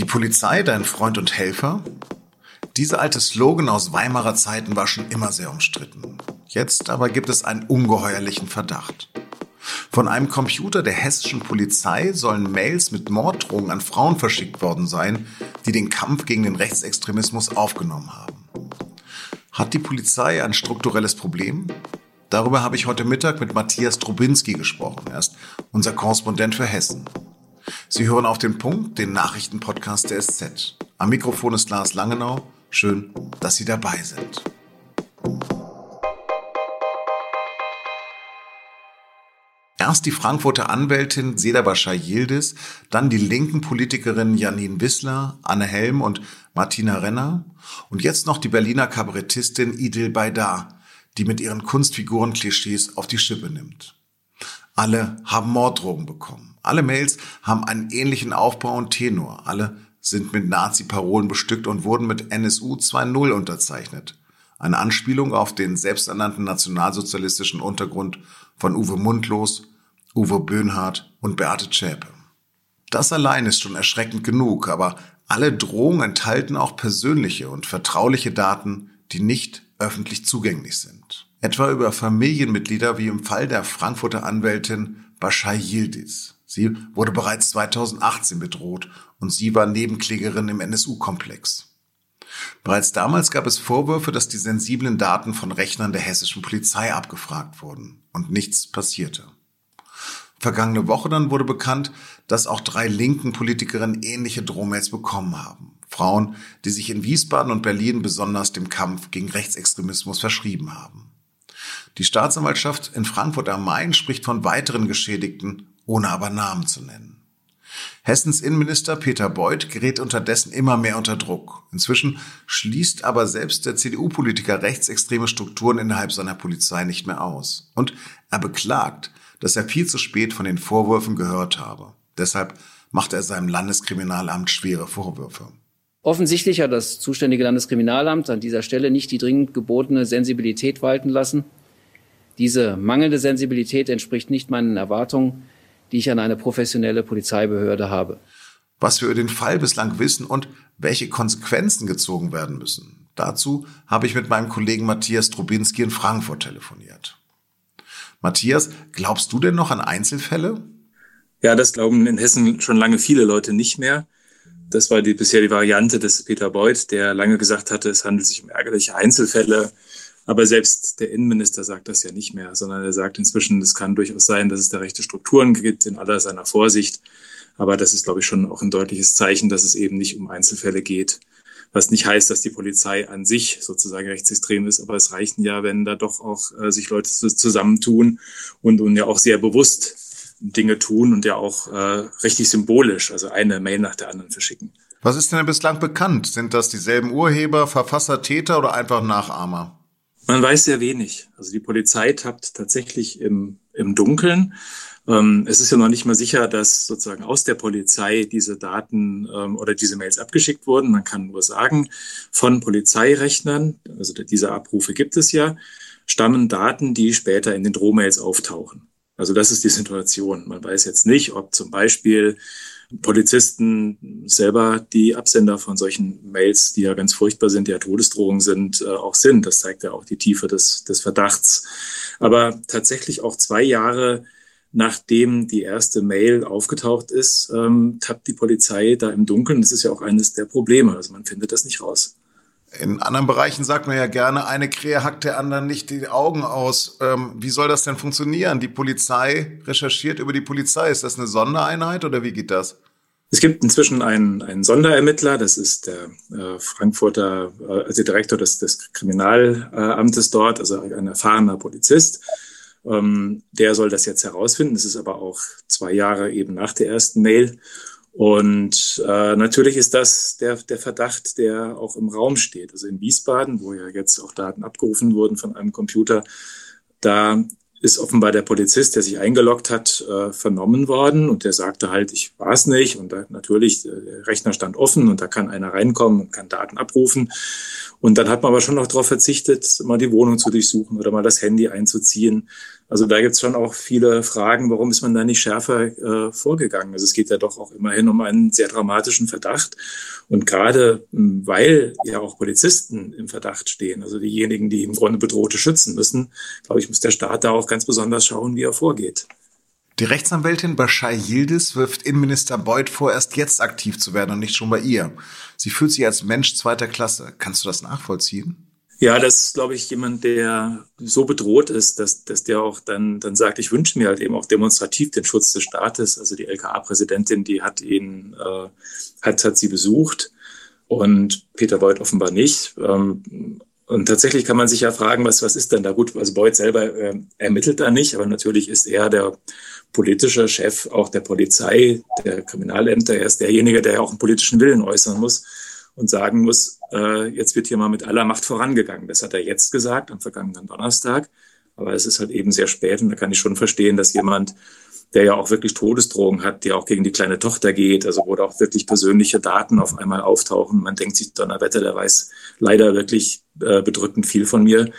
Die Polizei, dein Freund und Helfer? Dieser alte Slogan aus Weimarer Zeiten war schon immer sehr umstritten. Jetzt aber gibt es einen ungeheuerlichen Verdacht. Von einem Computer der hessischen Polizei sollen Mails mit Morddrohungen an Frauen verschickt worden sein, die den Kampf gegen den Rechtsextremismus aufgenommen haben. Hat die Polizei ein strukturelles Problem? Darüber habe ich heute Mittag mit Matthias Drubinski gesprochen. Er ist unser Korrespondent für Hessen. Sie hören auf den Punkt, den Nachrichtenpodcast der SZ. Am Mikrofon ist Lars Langenau. Schön, dass Sie dabei sind. Erst die Frankfurter Anwältin Seda Bashar Yildiz, dann die linken Politikerinnen Janine Wissler, Anne Helm und Martina Renner und jetzt noch die Berliner Kabarettistin Idil Baydar, die mit ihren Kunstfiguren Klischees auf die Schippe nimmt. Alle haben Morddrogen bekommen. Alle Mails haben einen ähnlichen Aufbau und Tenor. Alle sind mit Nazi-Parolen bestückt und wurden mit NSU 2.0 unterzeichnet. Eine Anspielung auf den selbsternannten nationalsozialistischen Untergrund von Uwe Mundlos, Uwe Böhnhardt und Beate Zschäpe. Das allein ist schon erschreckend genug, aber alle Drohungen enthalten auch persönliche und vertrauliche Daten, die nicht öffentlich zugänglich sind. Etwa über Familienmitglieder wie im Fall der Frankfurter Anwältin Bashai Yildiz. Sie wurde bereits 2018 bedroht und sie war Nebenklägerin im NSU-Komplex. Bereits damals gab es Vorwürfe, dass die sensiblen Daten von Rechnern der hessischen Polizei abgefragt wurden und nichts passierte. Vergangene Woche dann wurde bekannt, dass auch drei linken Politikerinnen ähnliche Drohmails bekommen haben. Frauen, die sich in Wiesbaden und Berlin besonders dem Kampf gegen Rechtsextremismus verschrieben haben. Die Staatsanwaltschaft in Frankfurt am Main spricht von weiteren Geschädigten ohne aber Namen zu nennen. Hessens Innenminister Peter Beuth gerät unterdessen immer mehr unter Druck. Inzwischen schließt aber selbst der CDU-Politiker rechtsextreme Strukturen innerhalb seiner Polizei nicht mehr aus. Und er beklagt, dass er viel zu spät von den Vorwürfen gehört habe. Deshalb macht er seinem Landeskriminalamt schwere Vorwürfe. Offensichtlich hat das zuständige Landeskriminalamt an dieser Stelle nicht die dringend gebotene Sensibilität walten lassen. Diese mangelnde Sensibilität entspricht nicht meinen Erwartungen die ich an eine professionelle Polizeibehörde habe. Was wir über den Fall bislang wissen und welche Konsequenzen gezogen werden müssen. Dazu habe ich mit meinem Kollegen Matthias Trubinski in Frankfurt telefoniert. Matthias, glaubst du denn noch an Einzelfälle? Ja, das glauben in Hessen schon lange viele Leute nicht mehr. Das war die, bisher die Variante des Peter Beuth, der lange gesagt hatte, es handelt sich um ärgerliche Einzelfälle. Aber selbst der Innenminister sagt das ja nicht mehr, sondern er sagt inzwischen, es kann durchaus sein, dass es da rechte Strukturen gibt in aller seiner Vorsicht. Aber das ist, glaube ich, schon auch ein deutliches Zeichen, dass es eben nicht um Einzelfälle geht. Was nicht heißt, dass die Polizei an sich sozusagen rechtsextrem ist, aber es reicht ja, wenn da doch auch äh, sich Leute zusammentun und, und ja auch sehr bewusst Dinge tun und ja auch äh, richtig symbolisch, also eine Mail nach der anderen verschicken. Was ist denn bislang bekannt? Sind das dieselben Urheber, Verfasser, Täter oder einfach Nachahmer? Man weiß sehr wenig. Also die Polizei tappt tatsächlich im, im Dunkeln. Ähm, es ist ja noch nicht mal sicher, dass sozusagen aus der Polizei diese Daten ähm, oder diese Mails abgeschickt wurden. Man kann nur sagen, von Polizeirechnern, also diese Abrufe gibt es ja, stammen Daten, die später in den Drohmails auftauchen. Also das ist die Situation. Man weiß jetzt nicht, ob zum Beispiel Polizisten selber die Absender von solchen Mails, die ja ganz furchtbar sind, die ja Todesdrohungen sind, äh, auch sind. Das zeigt ja auch die Tiefe des, des Verdachts. Aber tatsächlich auch zwei Jahre nachdem die erste Mail aufgetaucht ist, ähm, tappt die Polizei da im Dunkeln. Das ist ja auch eines der Probleme. Also man findet das nicht raus. In anderen Bereichen sagt man ja gerne, eine Krähe hackt der anderen nicht die Augen aus. Ähm, wie soll das denn funktionieren? Die Polizei recherchiert über die Polizei. Ist das eine Sondereinheit oder wie geht das? Es gibt inzwischen einen, einen Sonderermittler, das ist der äh, Frankfurter, äh, also Direktor des, des Kriminalamtes dort, also ein erfahrener Polizist. Ähm, der soll das jetzt herausfinden. Das ist aber auch zwei Jahre eben nach der ersten Mail. Und äh, natürlich ist das der, der Verdacht, der auch im Raum steht. Also in Wiesbaden, wo ja jetzt auch Daten abgerufen wurden von einem Computer, da ist offenbar der Polizist, der sich eingeloggt hat, äh, vernommen worden. Und der sagte halt, ich war es nicht. Und da, natürlich, äh, der Rechner stand offen und da kann einer reinkommen und kann Daten abrufen. Und dann hat man aber schon noch darauf verzichtet, mal die Wohnung zu durchsuchen oder mal das Handy einzuziehen, Also da gibt es schon auch viele Fragen, warum ist man da nicht schärfer äh, vorgegangen? Also es geht ja doch auch immerhin um einen sehr dramatischen Verdacht. Und gerade weil ja auch Polizisten im Verdacht stehen, also diejenigen, die im Grunde Bedrohte schützen müssen, glaube ich, muss der Staat da auch ganz besonders schauen, wie er vorgeht. Die Rechtsanwältin Bashai Yildiz wirft Innenminister Beuth vor, erst jetzt aktiv zu werden und nicht schon bei ihr. Sie fühlt sich als Mensch zweiter Klasse. Kannst du das nachvollziehen? Ja, das ist, glaube ich, jemand, der so bedroht ist, dass, dass der auch dann, dann sagt, ich wünsche mir halt eben auch demonstrativ den Schutz des Staates. Also die LKA-Präsidentin, die hat ihn, äh, hat, hat sie besucht und Peter Beuth offenbar nicht. Ähm, und tatsächlich kann man sich ja fragen, was, was ist denn da gut? Also Beuth selber äh, ermittelt da nicht, aber natürlich ist er der politische Chef auch der Polizei, der Kriminalämter. Er ist derjenige, der ja auch einen politischen Willen äußern muss und sagen muss, äh, jetzt wird hier mal mit aller Macht vorangegangen. Das hat er jetzt gesagt, am vergangenen Donnerstag. Aber es ist halt eben sehr spät und da kann ich schon verstehen, dass jemand, der ja auch wirklich Todesdrohungen hat, die auch gegen die kleine Tochter geht, also wo da auch wirklich persönliche Daten auf einmal auftauchen. Man denkt sich, Donnerwetter, der weiß leider wirklich äh, bedrückend viel von mir,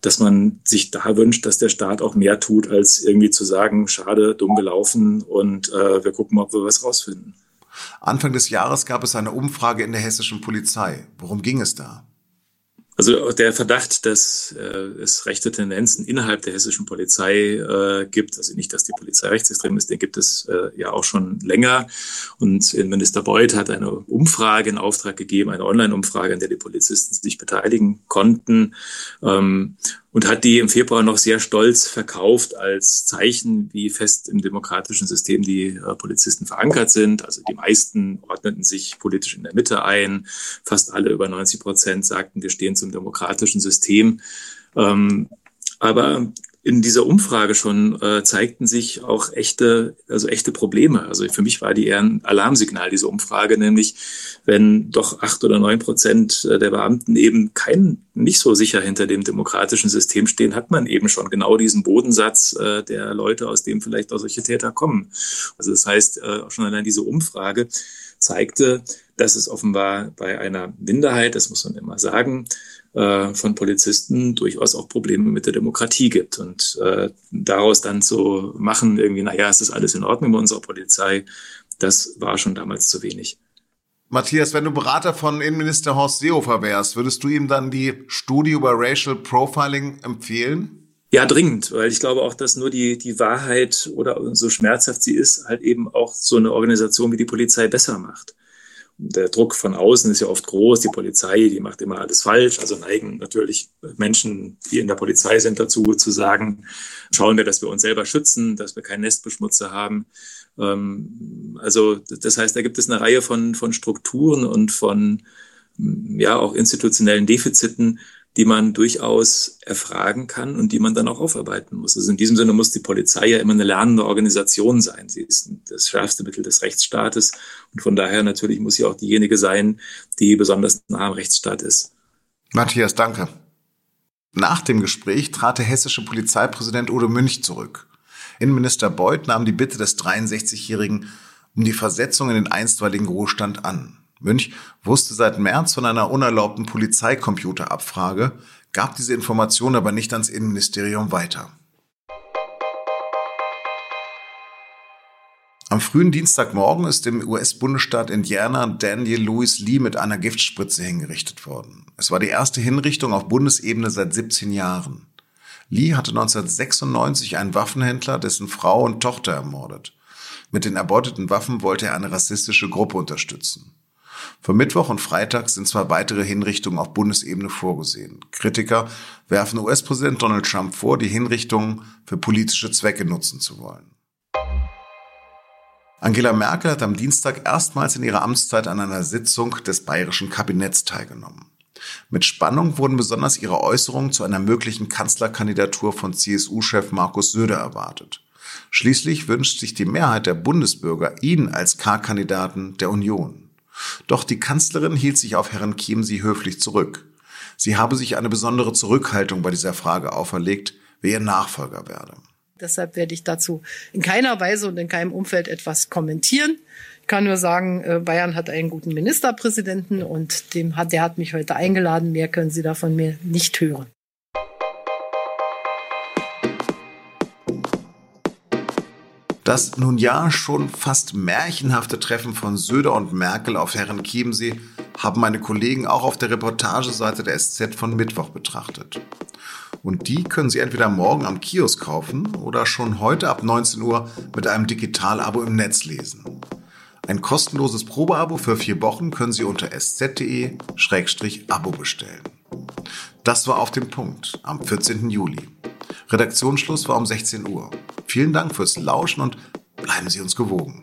dass man sich da wünscht, dass der Staat auch mehr tut, als irgendwie zu sagen, schade, dumm gelaufen und äh, wir gucken mal, ob wir was rausfinden. Anfang des Jahres gab es eine Umfrage in der hessischen Polizei. Worum ging es da? Also der Verdacht, dass äh, es rechte Tendenzen innerhalb der hessischen Polizei äh, gibt, also nicht, dass die Polizei rechtsextrem ist, den gibt es äh, ja auch schon länger. Und Minister Beuth hat eine Umfrage in Auftrag gegeben, eine Online-Umfrage, an der die Polizisten sich beteiligen konnten. Ähm, und hat die im Februar noch sehr stolz verkauft als Zeichen, wie fest im demokratischen System die äh, Polizisten verankert sind. Also die meisten ordneten sich politisch in der Mitte ein. Fast alle über 90 Prozent sagten, wir stehen zum demokratischen System. Ähm, aber in dieser Umfrage schon äh, zeigten sich auch echte, also echte Probleme. Also für mich war die eher ein Alarmsignal, diese Umfrage, nämlich wenn doch acht oder neun Prozent der Beamten eben kein, nicht so sicher hinter dem demokratischen System stehen, hat man eben schon genau diesen Bodensatz äh, der Leute, aus dem vielleicht auch solche Täter kommen. Also das heißt, äh, schon allein diese Umfrage zeigte, dass es offenbar bei einer Minderheit, das muss man immer sagen, äh, von Polizisten durchaus auch Probleme mit der Demokratie gibt. Und äh, daraus dann zu machen, irgendwie, naja, es ist alles in Ordnung bei unserer Polizei, das war schon damals zu wenig. Matthias, wenn du Berater von Innenminister Horst Seehofer wärst, würdest du ihm dann die Studie über Racial Profiling empfehlen? Ja, dringend, weil ich glaube auch, dass nur die, die Wahrheit oder so schmerzhaft sie ist, halt eben auch so eine Organisation wie die Polizei besser macht der Druck von außen ist ja oft groß. Die Polizei, die macht immer alles falsch. Also neigen natürlich Menschen, die in der Polizei sind, dazu zu sagen, schauen wir, dass wir uns selber schützen, dass wir keinen Nestbeschmutzer haben. Ähm, also das heißt, da gibt es eine Reihe von, von Strukturen und von ja auch institutionellen Defiziten, die man durchaus erfragen kann und die man dann auch aufarbeiten muss. Also in diesem Sinne muss die Polizei ja immer eine lernende Organisation sein. Sie ist das schärfste Mittel des Rechtsstaates und von daher natürlich muss sie auch diejenige sein, die besonders nah am Rechtsstaat ist. Matthias, danke. Nach dem Gespräch trat der hessische Polizeipräsident Udo Münch zurück. Innenminister Beuth nahm die Bitte des 63-Jährigen um die Versetzung in den einstweiligen Ruhestand an. Münch wusste seit März von einer unerlaubten Polizeicomputerabfrage, gab diese Information aber nicht ans Innenministerium weiter. Am frühen Dienstagmorgen ist im US-Bundesstaat Indiana Daniel Lewis Lee mit einer Giftspritze hingerichtet worden. Es war die erste Hinrichtung auf Bundesebene seit 17 Jahren. Lee hatte 1996 einen Waffenhändler, dessen Frau und Tochter ermordet. Mit den erbeuteten Waffen wollte er eine rassistische Gruppe unterstützen. Für Mittwoch und Freitag sind zwei weitere Hinrichtungen auf Bundesebene vorgesehen. Kritiker werfen US-Präsident Donald Trump vor, die Hinrichtungen für politische Zwecke nutzen zu wollen. Angela Merkel hat am Dienstag erstmals in ihrer Amtszeit an einer Sitzung des bayerischen Kabinetts teilgenommen. Mit Spannung wurden besonders ihre Äußerungen zu einer möglichen Kanzlerkandidatur von CSU-Chef Markus Söder erwartet. Schließlich wünscht sich die Mehrheit der Bundesbürger ihn als K-Kandidaten der Union. Doch die Kanzlerin hielt sich auf Herrn Chiemsee höflich zurück. Sie habe sich eine besondere Zurückhaltung bei dieser Frage auferlegt, wer ihr Nachfolger werde. Deshalb werde ich dazu in keiner Weise und in keinem Umfeld etwas kommentieren. Ich kann nur sagen, äh, Bayern hat einen guten Ministerpräsidenten und dem hat, der hat mich heute eingeladen. Mehr können Sie davon mir nicht hören. Das nun ja schon fast märchenhafte Treffen von Söder und Merkel auf Herren Chiemsee haben meine Kollegen auch auf der Reportageseite der SZ von Mittwoch betrachtet. Und die können Sie entweder morgen am Kiosk kaufen oder schon heute ab 19 Uhr mit einem Digitalabo im Netz lesen. Ein kostenloses Probeabo für vier Wochen können Sie unter sz.de-abo bestellen. Das war auf dem Punkt am 14. Juli. Redaktionsschluss war um 16 Uhr. Vielen Dank fürs Lauschen und bleiben Sie uns gewogen.